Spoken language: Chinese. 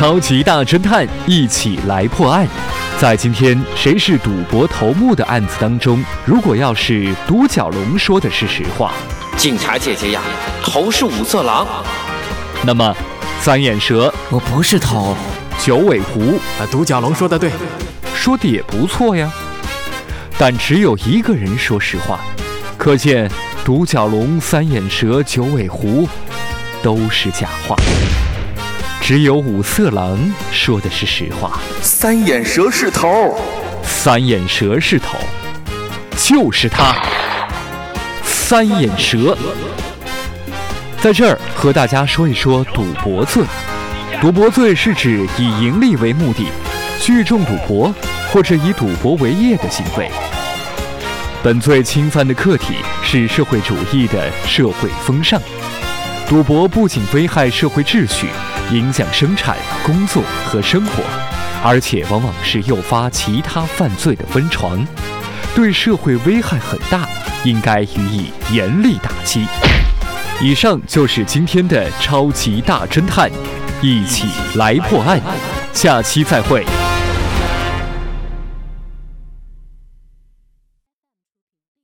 超级大侦探一起来破案。在今天谁是赌博头目的案子当中，如果要是独角龙说的是实话，警察姐姐呀，头是五色狼，那么三眼蛇、我不是头，九尾狐。啊，独角龙说的对，说的也不错呀。但只有一个人说实话，可见独角龙、三眼蛇、九尾狐都是假话。只有五色狼说的是实话，三眼蛇是头，三眼蛇是头，就是他，三眼蛇。在这儿和大家说一说赌博罪。赌博罪是指以盈利为目的，聚众赌博或者以赌博为业的行为。本罪侵犯的客体是社会主义的社会风尚。赌博不仅危害社会秩序，影响生产、工作和生活，而且往往是诱发其他犯罪的温床，对社会危害很大，应该予以严厉打击。以上就是今天的超级大侦探，一起来破案，下期再会。